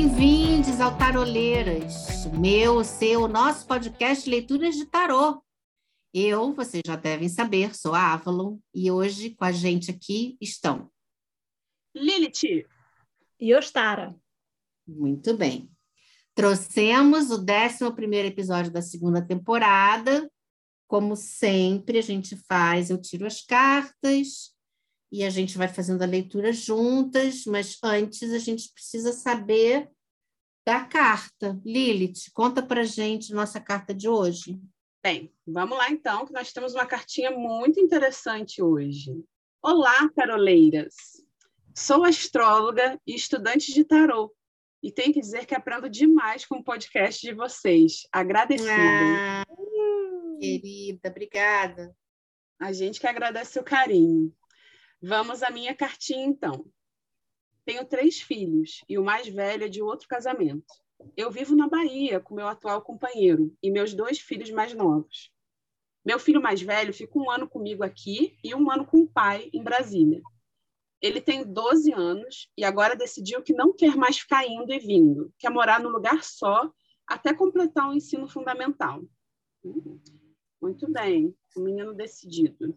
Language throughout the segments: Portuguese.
Bem-vindos ao Taroleiras, meu, seu, nosso podcast Leituras de Tarô. Eu, vocês já devem saber, sou a Avalon e hoje com a gente aqui estão Lilith e Ostara. Muito bem. Trouxemos o 11 episódio da segunda temporada. Como sempre, a gente faz, eu tiro as cartas e a gente vai fazendo a leitura juntas, mas antes a gente precisa saber da carta. Lilith, conta para gente nossa carta de hoje. Bem, vamos lá então, que nós temos uma cartinha muito interessante hoje. Olá, taroleiras! Sou astróloga e estudante de tarô e tenho que dizer que aprendo demais com o podcast de vocês. Agradecida. Ah, querida, obrigada. A gente que agradece o carinho. Vamos à minha cartinha, então. Tenho três filhos e o mais velho é de outro casamento. Eu vivo na Bahia com meu atual companheiro e meus dois filhos mais novos. Meu filho mais velho fica um ano comigo aqui e um ano com o pai em Brasília. Ele tem 12 anos e agora decidiu que não quer mais ficar indo e vindo, quer morar num lugar só até completar o ensino fundamental. Muito bem, o menino decidido.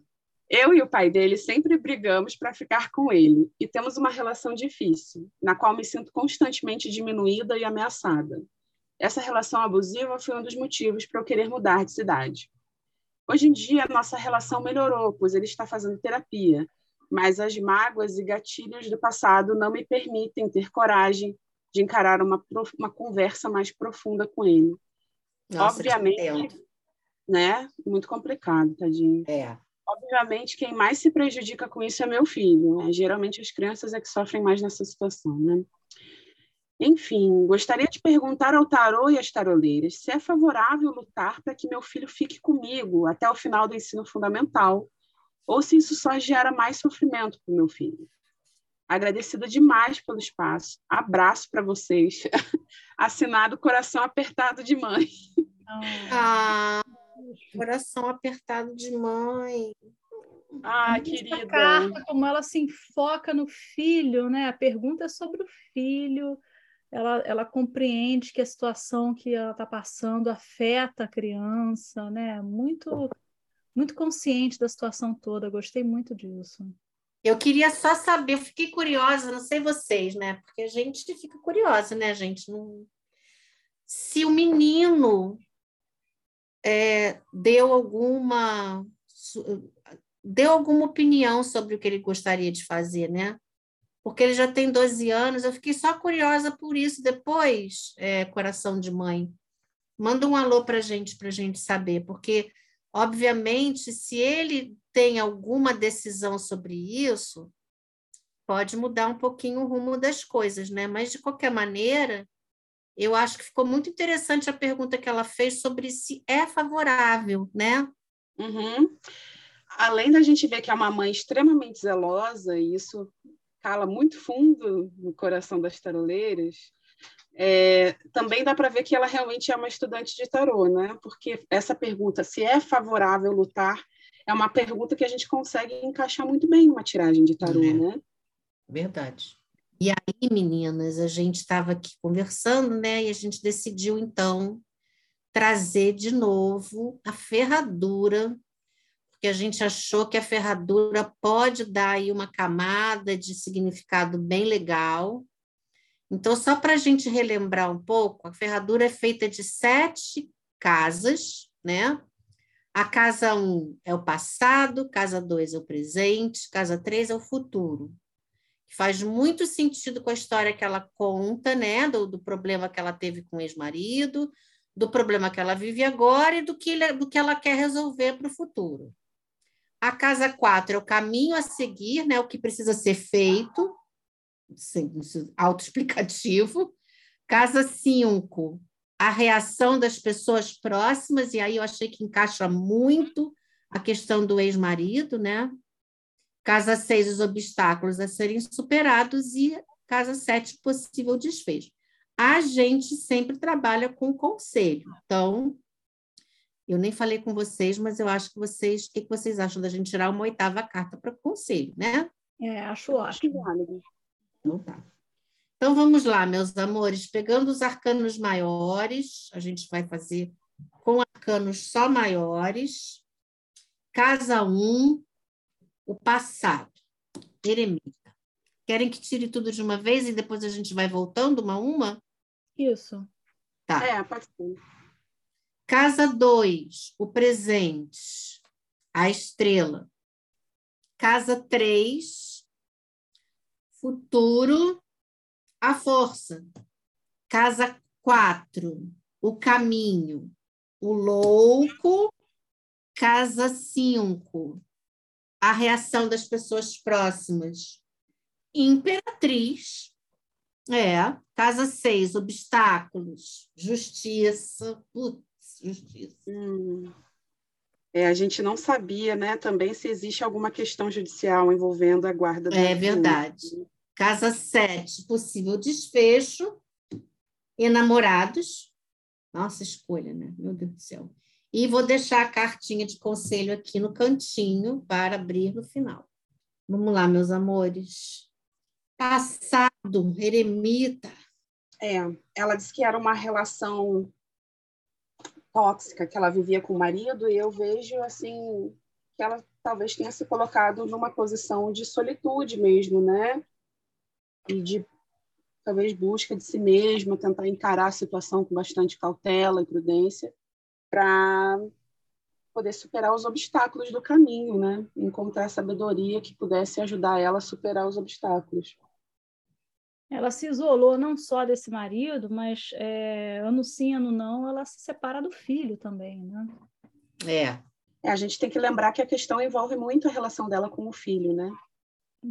Eu e o pai dele sempre brigamos para ficar com ele e temos uma relação difícil, na qual me sinto constantemente diminuída e ameaçada. Essa relação abusiva foi um dos motivos para eu querer mudar de cidade. Hoje em dia, nossa relação melhorou, pois ele está fazendo terapia mas as mágoas e gatilhos do passado não me permitem ter coragem de encarar uma, uma conversa mais profunda com ele. Nossa, Obviamente, né? Muito complicado, tadinho. É. Obviamente, quem mais se prejudica com isso é meu filho. Né? Geralmente, as crianças é que sofrem mais nessa situação, né? Enfim, gostaria de perguntar ao tarô e às taroleiras se é favorável lutar para que meu filho fique comigo até o final do ensino fundamental ou se isso só gera mais sofrimento para o meu filho. Agradecida demais pelo espaço. Abraço para vocês. Assinado Coração Apertado de Mãe. Ah, coração apertado de mãe. Ah, querida. A carta, como ela se enfoca no filho, né? A pergunta é sobre o filho. Ela, ela compreende que a situação que ela está passando afeta a criança, né? Muito muito consciente da situação toda, gostei muito disso. Eu queria só saber, eu fiquei curiosa, não sei vocês, né? Porque a gente fica curiosa, né, gente? Não... Se o menino é, deu alguma deu alguma opinião sobre o que ele gostaria de fazer, né? Porque ele já tem 12 anos, eu fiquei só curiosa por isso. Depois, é, coração de mãe, manda um alô para gente, para gente saber, porque Obviamente, se ele tem alguma decisão sobre isso, pode mudar um pouquinho o rumo das coisas, né? Mas, de qualquer maneira, eu acho que ficou muito interessante a pergunta que ela fez sobre se é favorável, né? Uhum. Além da gente ver que é uma mãe extremamente zelosa, e isso cala muito fundo no coração das taroleiras, é, também dá para ver que ela realmente é uma estudante de tarô, né? Porque essa pergunta, se é favorável lutar, é uma pergunta que a gente consegue encaixar muito bem numa tiragem de tarô, é. né? Verdade. E aí, meninas, a gente estava aqui conversando, né? E a gente decidiu, então, trazer de novo a ferradura, porque a gente achou que a ferradura pode dar aí uma camada de significado bem legal então, só para a gente relembrar um pouco, a ferradura é feita de sete casas, né? A casa 1 um é o passado, casa 2 é o presente, casa 3 é o futuro. Faz muito sentido com a história que ela conta, né? Do, do problema que ela teve com o ex-marido, do problema que ela vive agora e do que, do que ela quer resolver para o futuro. A casa 4 é o caminho a seguir, né? O que precisa ser feito autoexplicativo. Casa 5, a reação das pessoas próximas, e aí eu achei que encaixa muito a questão do ex-marido, né? Casa 6, os obstáculos a serem superados, e casa 7, possível desfecho. A gente sempre trabalha com conselho. Então, eu nem falei com vocês, mas eu acho que vocês, o que vocês acham da gente tirar uma oitava carta para conselho, né? É, acho ótimo. Então tá. Então vamos lá, meus amores, pegando os arcanos maiores, a gente vai fazer com arcanos só maiores. Casa 1, um, o passado, eremita. Querem que tire tudo de uma vez e depois a gente vai voltando uma a uma? Isso. Tá. É, pode ser. Casa 2, o presente, a estrela. Casa 3, futuro, a força. Casa 4, o caminho. O louco. Casa 5, a reação das pessoas próximas. Imperatriz. É. Casa 6, obstáculos. Justiça. Putz, justiça. Hum. É, a gente não sabia, né, também se existe alguma questão judicial envolvendo a guarda da É verdade. Casa 7, possível desfecho. Enamorados. Nossa escolha, né? Meu Deus do céu. E vou deixar a cartinha de conselho aqui no cantinho para abrir no final. Vamos lá, meus amores. Passado, eremita. É, ela disse que era uma relação tóxica que ela vivia com o marido e eu vejo assim que ela talvez tenha se colocado numa posição de solitude mesmo, né? E de talvez busca de si mesma, tentar encarar a situação com bastante cautela e prudência para poder superar os obstáculos do caminho, né? Encontrar sabedoria que pudesse ajudar ela a superar os obstáculos. Ela se isolou não só desse marido, mas é, ano sim, ano não, ela se separa do filho também, né? É. é. A gente tem que lembrar que a questão envolve muito a relação dela com o filho, né?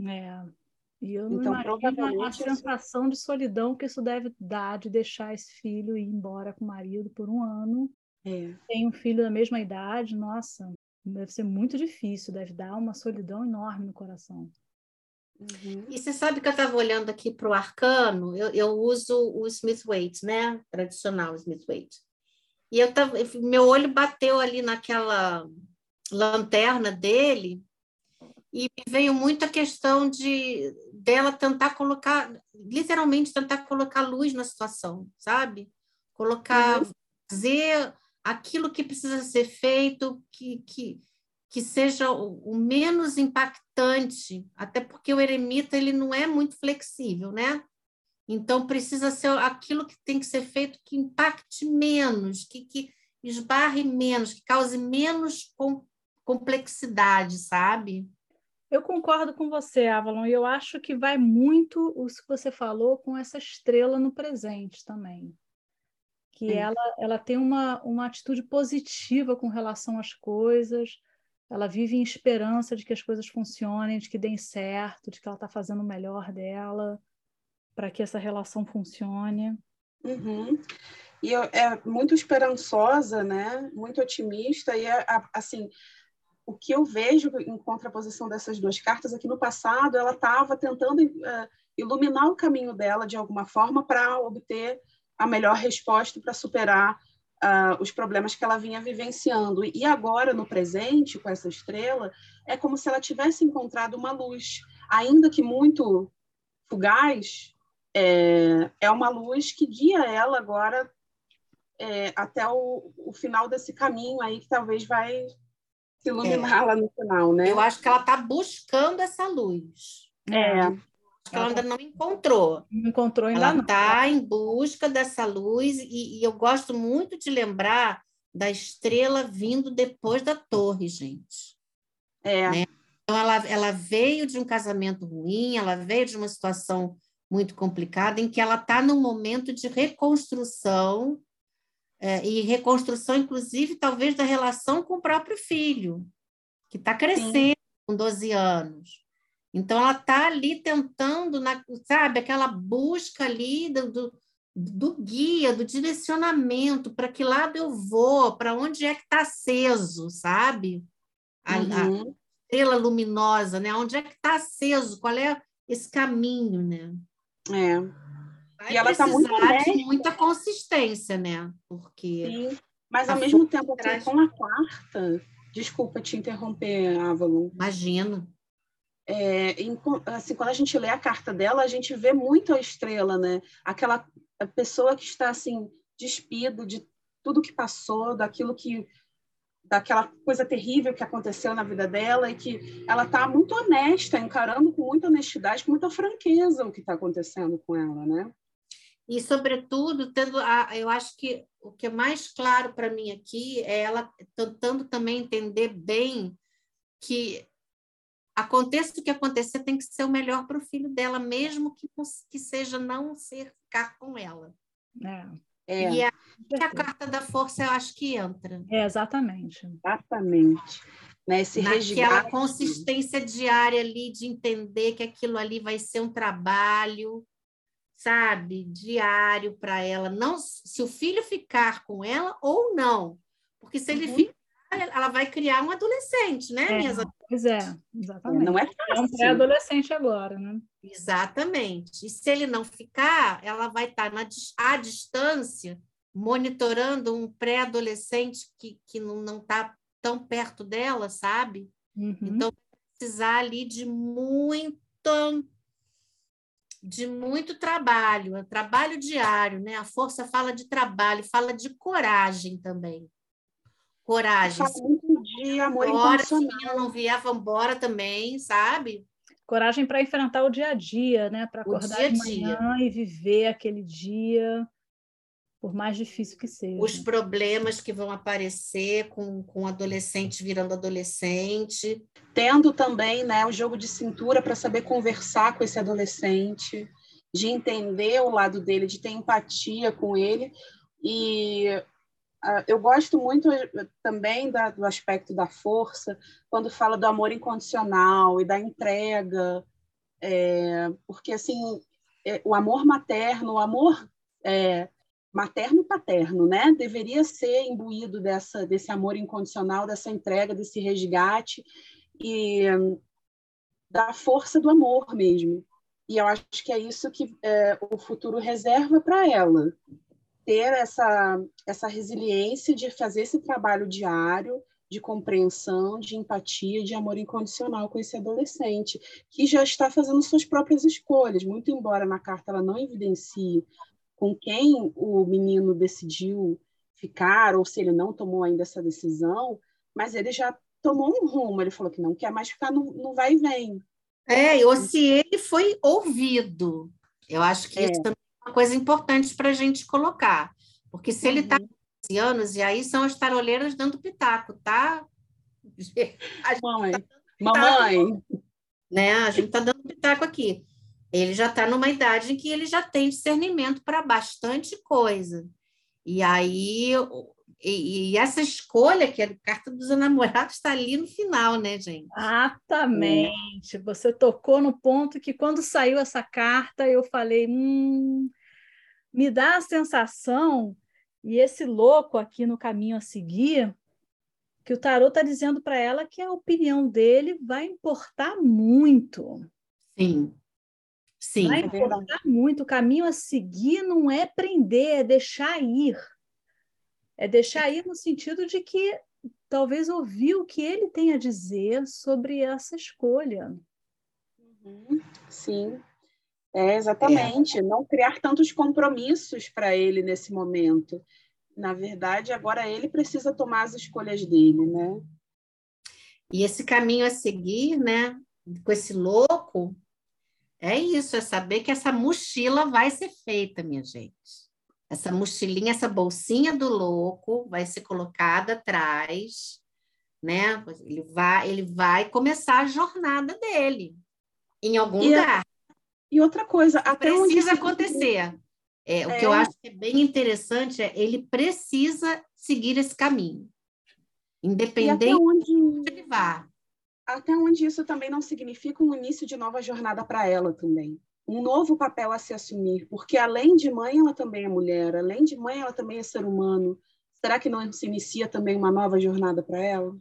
É. E eu não então, imagino a sensação de solidão que isso deve dar de deixar esse filho ir embora com o marido por um ano. É. Tem um filho da mesma idade, nossa, deve ser muito difícil, deve dar uma solidão enorme no coração. Uhum. E você sabe que eu estava olhando aqui para o arcano, eu, eu, uso o Smith Waite, né? Tradicional Smith Waite. E eu tava, meu olho bateu ali naquela lanterna dele e veio muito a questão de dela tentar colocar, literalmente tentar colocar luz na situação, sabe? Colocar, uhum. fazer aquilo que precisa ser feito, que, que, que seja o, o, menos impactante, até porque o eremita ele não é muito flexível, né? Então precisa ser aquilo que tem que ser feito que impacte menos, que, que esbarre menos, que cause menos com, complexidade, sabe? Eu concordo com você, Avalon, e eu acho que vai muito o que você falou com essa estrela no presente também. Que ela, ela tem uma, uma atitude positiva com relação às coisas, ela vive em esperança de que as coisas funcionem, de que deem certo, de que ela está fazendo o melhor dela para que essa relação funcione. Uhum. E é muito esperançosa, né? Muito otimista e é, assim o que eu vejo em contraposição dessas duas cartas é que no passado ela estava tentando uh, iluminar o caminho dela de alguma forma para obter a melhor resposta para superar uh, os problemas que ela vinha vivenciando. E agora, no presente, com essa estrela, é como se ela tivesse encontrado uma luz, ainda que muito fugaz, é, é uma luz que guia ela agora é, até o, o, final desse caminho aí que talvez vai se iluminar é. lá no final, né? Eu acho que ela está buscando essa luz. É que ela ainda não encontrou. Não encontrou ainda ela está em busca dessa luz e, e, eu gosto muito de lembrar da estrela vindo depois da torre, gente. É. Né? Então ela, ela veio de um casamento ruim, ela veio de uma situação muito complicada em que ela está num momento de reconstrução é, e reconstrução, inclusive, talvez da relação com o próprio filho, que está crescendo Sim. com 12 anos. Então, ela está ali tentando, na, sabe, aquela busca ali do, do, do guia, do direcionamento, para que lado eu vou, para onde é que está aceso, sabe? A, uhum. a, estrela luminosa, né? Onde é que está aceso? Qual é esse caminho, né? É. Vai e ela está muito de muita consistência, né? Porque Sim. Mas ao mesmo tempo, assim, com a quarta, desculpa te interromper, Avalon. Imagina é, assim, quando a gente lê a carta dela, a gente vê muito a estrela, né? Aquela pessoa que está assim despida de tudo que passou, daquilo que daquela coisa terrível que aconteceu na vida dela e que ela está muito honesta, encarando com muita honestidade, com muita franqueza o que está acontecendo com ela, né? E, sobretudo, tendo a, eu acho que o que é mais claro para mim aqui é ela tentando também entender bem que aconteça o que acontecer, tem que ser o melhor para o filho dela, mesmo que, que seja não ser ficar com ela. É. É. E a, a, carta da força, eu acho que entra. É, exatamente. Exatamente. Né, esse Naquela resgate. consistência diária ali de entender que aquilo ali vai ser um trabalho, sabe, diário para ela. Não se o filho ficar com ela ou não. Porque se ele uhum. ficar, ela vai criar um adolescente, né, é, minhas Pois é, exatamente. Não é fácil. É um pré-adolescente agora, né? Exatamente. E se ele não ficar, ela vai estar na, à distância, monitorando um pré-adolescente que, que não está tão perto dela, sabe? Uhum. Então, precisar ali de muito de muito trabalho, é trabalho diário, né? A força fala de trabalho, fala de coragem também. Coragem. Muito de amor embora, se não vier, vamos embora também, sabe? coragem para enfrentar o dia a dia, né? Para acordar dia de manhã e viver aquele dia, por mais difícil que seja. Os problemas que vão aparecer com, com adolescente virando adolescente. Tendo também né, o jogo de cintura para saber conversar com esse adolescente, de entender o lado dele, de ter empatia com ele. E eu gosto muito eh, também da, do aspecto da força, quando fala do amor incondicional e da entrega, é, porque assim é, o amor materno, o amor é, materno e paterno, né, deveria ser imbuído dessa desse amor incondicional, dessa entrega, desse resgate e da força do amor mesmo. E eu acho que é isso que é, o futuro reserva para ela, ter essa, essa resiliência de fazer esse trabalho diário de compreensão, de empatia, de amor incondicional com esse adolescente, que já está fazendo suas próprias escolhas, muito embora na carta ela não evidencie com quem o menino decidiu ficar, ou se ele não tomou ainda essa decisão, mas ele já tomou um rumo, ele falou que não quer mais ficar no, no vai e vem. É, ou se ele foi ouvido. Eu acho que é. isso também uma coisa importante para a gente colocar. Porque se ele está uhum. com anos, e aí são as taroleiras dando pitaco, tá? Mamãe, tá mamãe. Né? A gente está dando pitaco aqui. Ele já está numa idade em que ele já tem discernimento para bastante coisa. E aí, e, e, essa escolha, que é a carta dos enamorados, está ali no final, né, gente? Exatamente. É. Você tocou no ponto que quando saiu essa carta, eu falei, hum, me dá a sensação, e esse louco aqui no caminho a seguir, que o tarot está dizendo para ela que a opinião dele vai importar muito. Sim. Sim. Vai importar muito. O caminho a seguir não é prender, é deixar ir. É deixar ir no sentido de que talvez ouvir o que ele tem a dizer sobre essa escolha. Uhum. Sim, é exatamente. É. Não criar tantos compromissos para ele nesse momento. Na verdade, agora ele precisa tomar as escolhas dele, né? E esse caminho a seguir, né? Com esse louco, é isso, é saber que essa mochila vai ser feita, minha gente. Essa mochilinha, essa bolsinha do louco vai ser colocada atrás, né? Ele vai, ele vai começar a jornada dele em algum e lugar. A, e outra coisa, até precisa acontecer. É, é, o que eu é. acho que é bem interessante é ele precisa seguir esse caminho, independente de onde ele vá. Até onde isso também não significa um início de nova jornada para ela também um novo papel a se assumir, porque além de mãe, ela também é mulher, além de mãe, ela também é ser humano. Será que não se inicia também uma nova jornada para ela?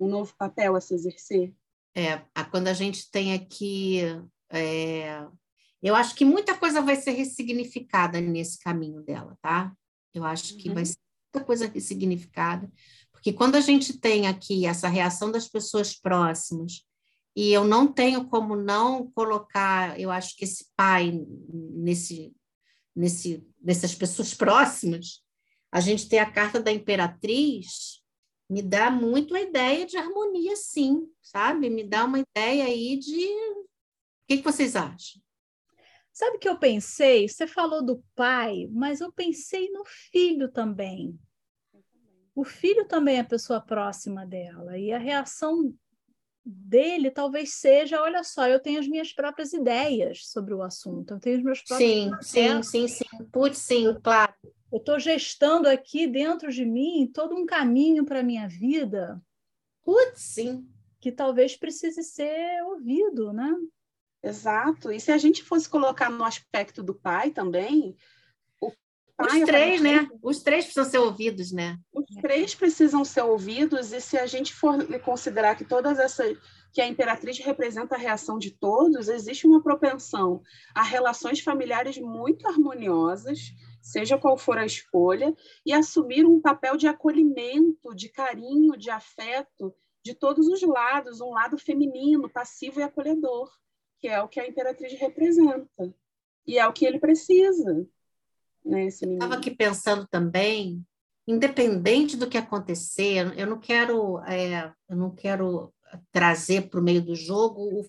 Um novo papel a se exercer? É, quando a gente tem aqui. É, eu acho que muita coisa vai ser ressignificada nesse caminho dela, tá? Eu acho que uhum. vai ser muita coisa ressignificada, porque quando a gente tem aqui essa reação das pessoas próximas e eu não tenho como não colocar, eu acho que esse pai nesse, nesse, nessas pessoas próximas, a gente ter a carta da imperatriz me dá muito a ideia de harmonia, sim, sabe? Me dá uma ideia aí de. O que, que vocês acham? Sabe o que eu pensei? Você falou do pai, mas eu pensei no filho também. O filho também é a pessoa próxima dela, e a reação dele talvez seja, olha só, eu tenho as minhas próprias ideias sobre o assunto, eu tenho os meus próprios Sim, processos. sim, sim, sim, putz, sim, claro. Eu estou gestando aqui dentro de mim todo um caminho para a minha vida. Putz, sim. Que talvez precise ser ouvido, né? Exato. E se a gente fosse colocar no aspecto do pai também, os três, né? Os três precisam ser ouvidos, né? Os três precisam ser ouvidos, e se a gente for considerar que todas essas que a imperatriz representa a reação de todos, existe uma propensão a relações familiares muito harmoniosas, seja qual for a escolha, e assumir um papel de acolhimento, de carinho, de afeto de todos os lados, um lado feminino, passivo e acolhedor, que é o que a imperatriz representa. E é o que ele precisa né, Estava aqui pensando também, independente do que acontecer, eu não quero, é, eu não quero trazer para o meio do jogo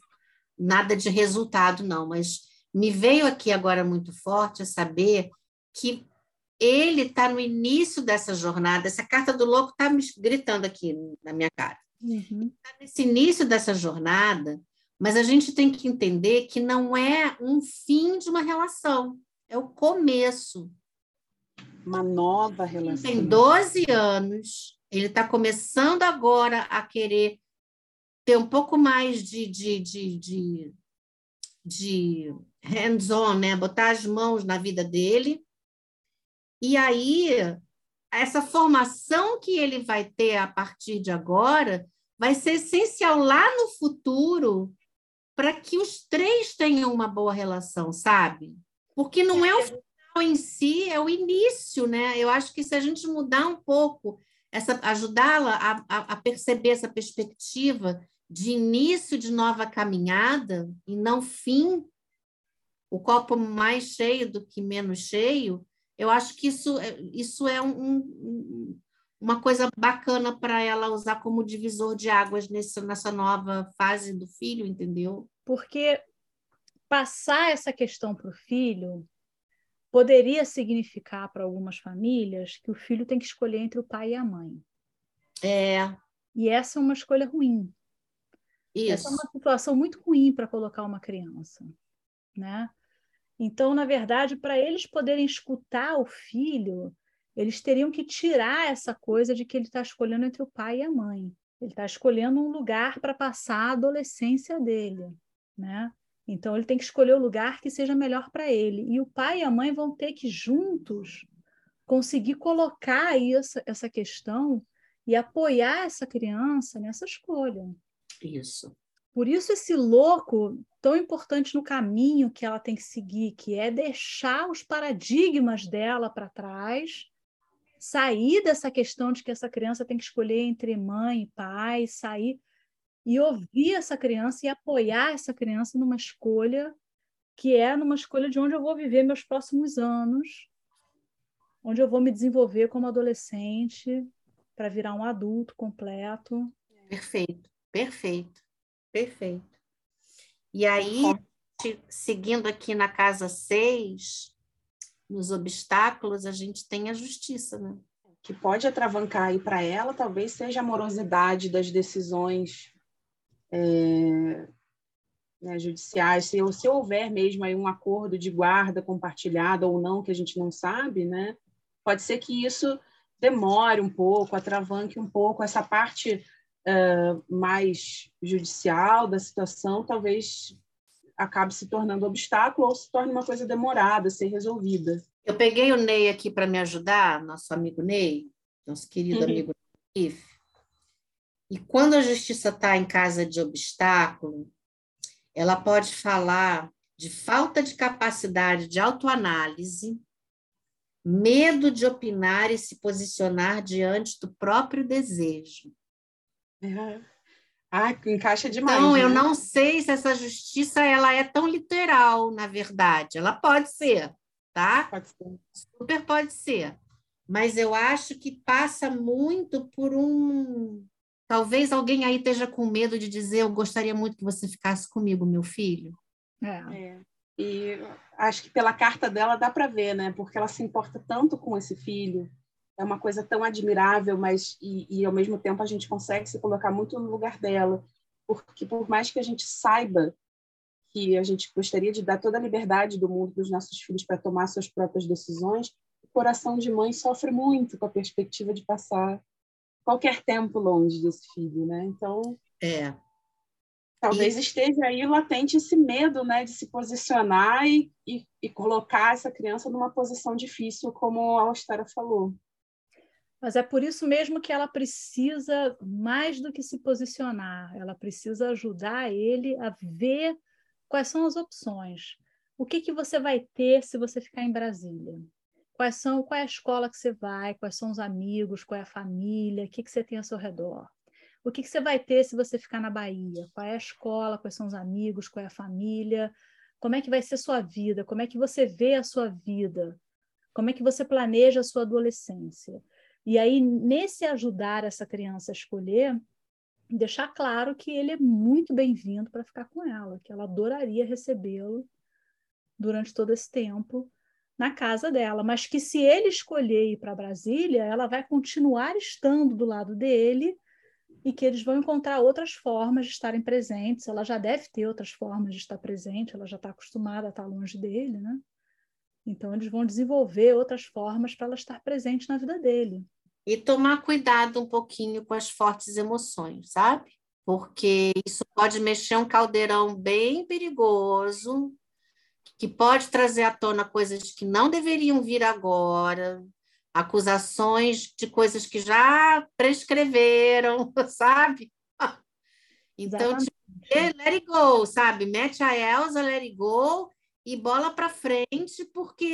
nada de resultado, não, mas me veio aqui agora muito forte a saber que ele está no início dessa jornada. Essa carta do louco está me gritando aqui na minha cara. Uhum. Está nesse início dessa jornada, mas a gente tem que entender que não é um fim de uma relação é o começo. Uma nova relação. Tem 12 anos, ele está começando agora a querer ter um pouco mais de, de, de, de, de hands-on, né? botar as mãos na vida dele. E aí, essa formação que ele vai ter a partir de agora vai ser essencial lá no futuro para que os três tenham uma boa relação, sabe? Porque não é o final em si, é o início, né? Eu acho que se a gente mudar um pouco, essa ajudá-la a, a, a perceber essa perspectiva de início de nova caminhada e não fim, o copo mais cheio do que menos cheio, eu acho que isso, é, isso é um, um, uma coisa bacana para ela usar como divisor de águas nesse, nessa nova fase do filho, entendeu? Porque passar essa questão para o filho poderia significar para algumas famílias que o filho tem que escolher entre o pai e a mãe. É. E essa é uma escolha ruim. Isso. Essa é uma situação muito ruim para colocar uma criança, né? Então, na verdade, para eles poderem escutar o filho, eles teriam que tirar essa coisa de que ele está escolhendo entre o pai e a mãe. Ele está escolhendo um lugar para passar a adolescência dele, né? Então, ele tem que escolher o lugar que seja melhor para ele. E o pai e a mãe vão ter que, juntos, conseguir colocar aí essa, essa questão e apoiar essa criança nessa escolha. Isso. Por isso, esse louco tão importante no caminho que ela tem que seguir, que é deixar os paradigmas dela para trás, sair dessa questão de que essa criança tem que escolher entre mãe e pai, sair e ouvir essa criança e apoiar essa criança numa escolha que é numa escolha de onde eu vou viver meus próximos anos, onde eu vou me desenvolver como adolescente para virar um adulto completo. Perfeito, perfeito, perfeito. E aí, seguindo aqui na casa 6, nos obstáculos, a gente tem a justiça, né? Que pode atravancar aí para ela, talvez seja a morosidade das decisões é, né, judiciais, se, se houver mesmo aí um acordo de guarda compartilhada ou não, que a gente não sabe, né, pode ser que isso demore um pouco, atravanque um pouco essa parte uh, mais judicial da situação, talvez acabe se tornando obstáculo ou se torne uma coisa demorada a ser resolvida. Eu peguei o Ney aqui para me ajudar, nosso amigo Ney, nosso querido uhum. amigo If. E quando a justiça está em casa de obstáculo, ela pode falar de falta de capacidade de autoanálise, medo de opinar e se posicionar diante do próprio desejo. É. Ah, encaixa demais. Então, né? eu não sei se essa justiça ela é tão literal, na verdade. Ela pode ser, tá? Pode ser. Super pode ser. Mas eu acho que passa muito por um. Talvez alguém aí esteja com medo de dizer: Eu gostaria muito que você ficasse comigo, meu filho. É. É. E acho que pela carta dela dá para ver, né? Porque ela se importa tanto com esse filho. É uma coisa tão admirável, mas e, e ao mesmo tempo a gente consegue se colocar muito no lugar dela, porque por mais que a gente saiba que a gente gostaria de dar toda a liberdade do mundo para os nossos filhos para tomar suas próprias decisões, o coração de mãe sofre muito com a perspectiva de passar qualquer tempo longe desse filho, né? Então, É. talvez E- esteja aí latente esse medo, né, de se posicionar e, e, e colocar essa criança numa posição difícil, como a Austera falou. Mas é por isso mesmo que ela precisa, mais do que se posicionar, ela precisa ajudar ele a ver quais são as opções. O que, que você vai ter se você ficar em Brasília? Quais são, qual é a escola que você vai? Quais são os amigos? Qual é a família? O que, que você tem ao seu redor? O que, que você vai ter se você ficar na Bahia? Qual é a escola? Quais são os amigos? Qual é a família? Como é que vai ser a sua vida? Como é que você vê a sua vida? Como é que você planeja a sua adolescência? E aí, nesse ajudar essa criança a escolher, deixar claro que ele é muito bem-vindo para ficar com ela, que ela adoraria recebê-lo durante todo esse tempo na casa dela, mas que se ele escolher ir para Brasília, ela vai continuar estando do lado dele e que eles vão encontrar outras formas de estarem presentes. Ela já deve ter outras formas de estar presente, ela já está acostumada a estar longe dele, né? Então, eles vão desenvolver outras formas para ela estar presente na vida dele. E tomar cuidado um pouquinho com as fortes emoções, sabe? Porque isso pode mexer um caldeirão bem perigoso, que pode trazer à tona coisas que não deveriam vir agora, acusações de coisas que já prescreveram, sabe? Então, tipo, let it go, sabe? Mete a Elsa, let it go e bola para frente, porque,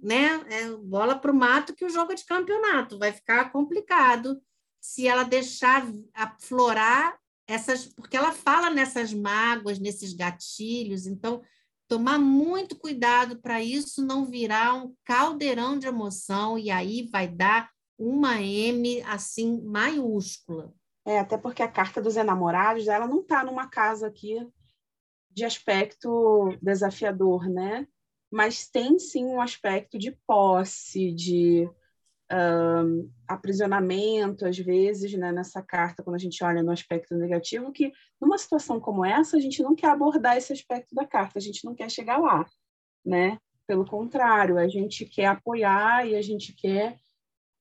né, é bola para o mato que o jogo é de campeonato. Vai ficar complicado se ela deixar aflorar essas, porque ela fala nessas mágoas, nesses gatilhos, então tomar muito cuidado para isso não virar um caldeirão de emoção e aí vai dar uma M assim maiúscula. É, até porque a carta dos enamorados, ela não está numa casa aqui de aspecto desafiador, né? Mas tem sim um aspecto de posse, de um, aprisionamento, às vezes, né, nessa carta, quando a gente olha no aspecto negativo, que numa situação como essa, a gente não quer abordar esse aspecto da carta, a gente não quer chegar lá, né? Pelo contrário, a gente quer apoiar e a gente quer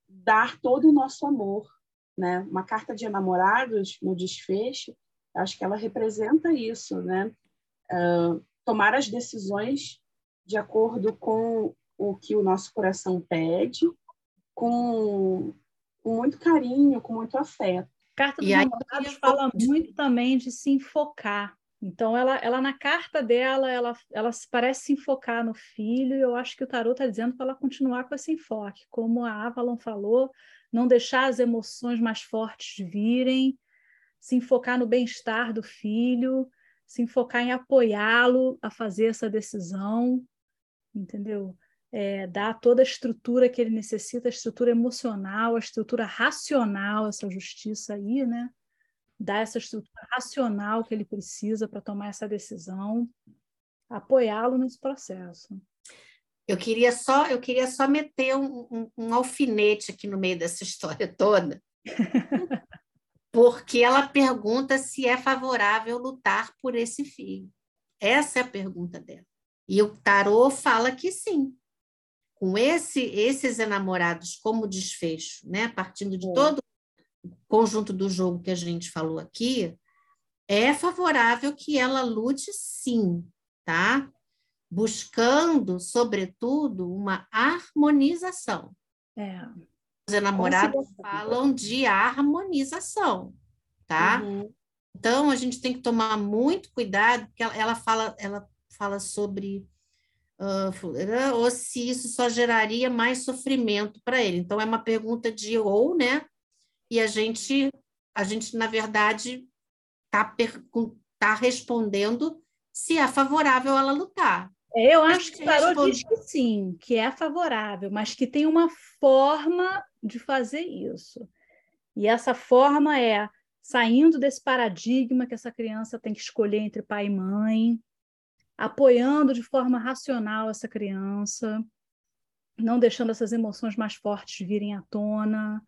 dar todo o nosso amor, né? Uma carta de enamorados no desfecho, acho que ela representa isso, né? Uh, tomar as decisões de acordo com o que o nosso coração pede, com, com muito carinho, com muito afeto. Carta dos E aí, namorados eu- fala muito também de se enfocar. Então, ela, ela na carta dela, ela, ela se- parece se enfocar no filho, e eu acho que o tarot está dizendo para ela continuar com esse enfoque. Como a Avalon falou, não deixar as emoções mais fortes virem, se enfocar no bem-estar do filho, se enfocar em apoiá-lo a fazer essa decisão, entendeu? É, dar toda a estrutura que ele necessita, a estrutura emocional, a estrutura racional, essa justiça aí, né? Dar essa estrutura racional que ele precisa para tomar essa decisão, apoiá-lo nesse processo. Eu queria só, eu queria só meter um, um, um alfinete aqui no meio dessa história toda, porque ela pergunta se é favorável lutar por esse filho. Essa é a pergunta dela. E o tarô fala que sim. Com esse, esses enamorados como desfecho, né? Partindo de É. todo o conjunto do jogo que a gente falou aqui, é favorável que ela lute sim, tá? Buscando, sobretudo, uma harmonização. É, Os enamorados falam de harmonização, tá? Uhum. Então a gente tem que tomar muito cuidado, porque ela, ela fala, ela fala sobre ah, ou se isso só geraria mais sofrimento para ele. Então é uma pergunta de ou, né? E a gente, a gente na verdade está tá respondendo se é favorável ela lutar. É, eu acho que responde... diz que sim, que é favorável, mas que tem uma forma de fazer isso. E essa forma é saindo desse paradigma que essa criança tem que escolher entre pai e mãe, apoiando de forma racional essa criança, não deixando essas emoções mais fortes virem à tona,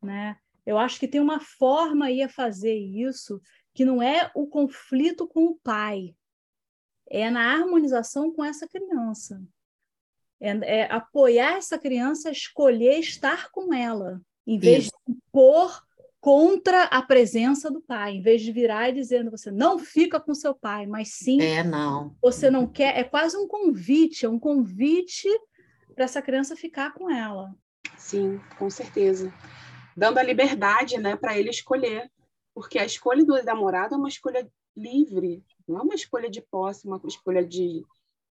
né? Eu acho que tem uma forma aí a fazer isso que não é o conflito com o pai, é na harmonização com essa criança. É, é apoiar essa criança a escolher estar com ela, em vez Isso. de impor contra a presença do pai, em vez de virar e dizendo você não fica com seu pai, mas sim é não. Você não quer, é quase um convite, é um convite para essa criança ficar com ela. Sim, com certeza. Dando a liberdade, né, para ele escolher, porque a escolha do namorado é uma escolha livre, não é uma escolha de posse, uma escolha de,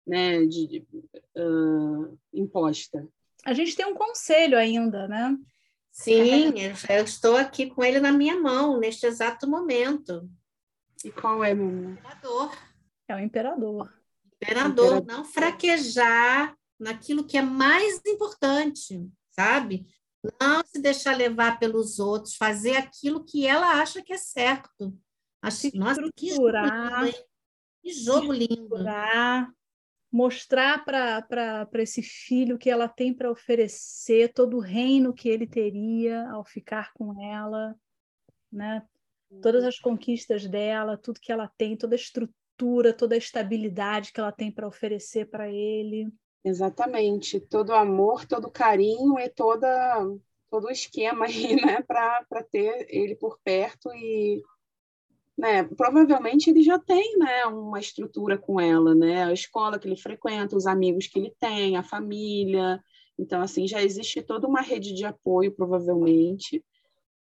né, de uh, imposta. A gente tem um conselho ainda, né? Sim, eu estou aqui com ele na minha mão neste exato momento. E qual é, meu Imperador. É o imperador. Imperador, imperador. não fraquejar naquilo que é mais importante, sabe? Não se deixar levar pelos outros, fazer aquilo que ela acha que é certo. Acho, nossa, que jogo lindo, que jogo lindo. Mostrar para esse filho que ela tem para oferecer, todo o reino que ele teria ao ficar com ela, né? todas as conquistas dela, tudo que ela tem, toda a estrutura, toda a estabilidade que ela tem para oferecer para ele. Exatamente, todo o amor, todo o carinho e toda, todo o esquema aí, né, para ter ele por perto e né, provavelmente ele já tem né, uma estrutura com ela, né, a escola que ele frequenta, os amigos que ele tem, a família. Então, assim, já existe toda uma rede de apoio, provavelmente.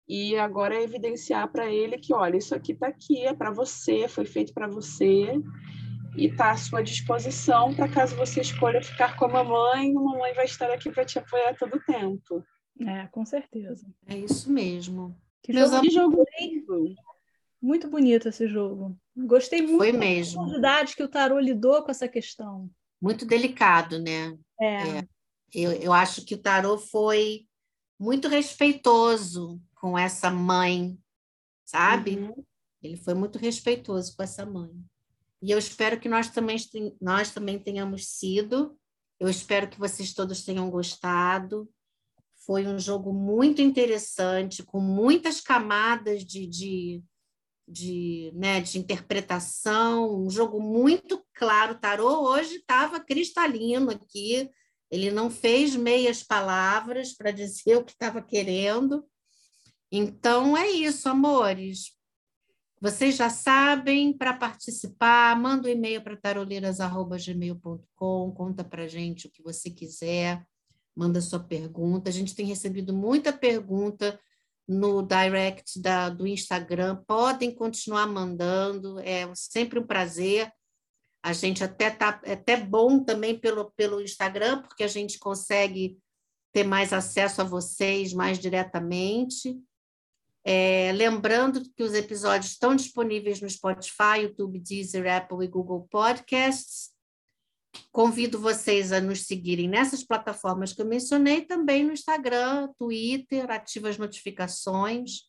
E agora é evidenciar para ele que, olha, isso aqui está aqui, é para você, foi feito para você e está à sua disposição para caso você escolha ficar com a mamãe, a mamãe vai estar aqui para te apoiar todo o tempo. É, com certeza. É isso mesmo. Que Meus jogo, jogo lindo. Muito bonito esse jogo. Gostei muito Foi mesmo. da profundidade que o tarô lidou com essa questão. Muito delicado, né? É. é. Eu, eu acho que o tarô foi muito respeitoso com essa mãe, sabe? Uhum. Ele foi muito respeitoso com essa mãe. E eu espero que nós também, nós também tenhamos sido. Eu espero que vocês todos tenham gostado. Foi um jogo muito interessante, com muitas camadas de, de de, né, de interpretação, um jogo muito claro. O tarô hoje estava cristalino aqui, ele não fez meias palavras para dizer o que estava querendo. Então é isso, amores. Vocês já sabem, para participar, manda um e-mail para taroleiras.gmail.com, conta para gente o que você quiser, manda sua pergunta. A gente tem recebido muita pergunta no direct da, do Instagram, podem continuar mandando, é sempre um prazer. A gente até tá é até bom também pelo, pelo Instagram, porque a gente consegue ter mais acesso a vocês mais diretamente. É, lembrando que os episódios estão disponíveis no Spotify, YouTube, Deezer, Apple e Google Podcasts. Convido vocês a nos seguirem nessas plataformas que eu mencionei, também no Instagram, Twitter, ativa as notificações.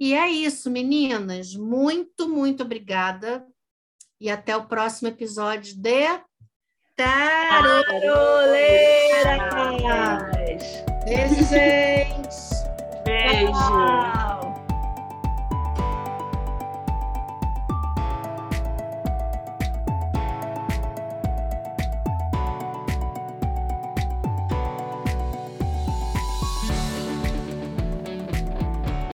E é isso, meninas. Muito, muito obrigada. E até o próximo episódio de Taroleiras! Beijo, gente! Beijo!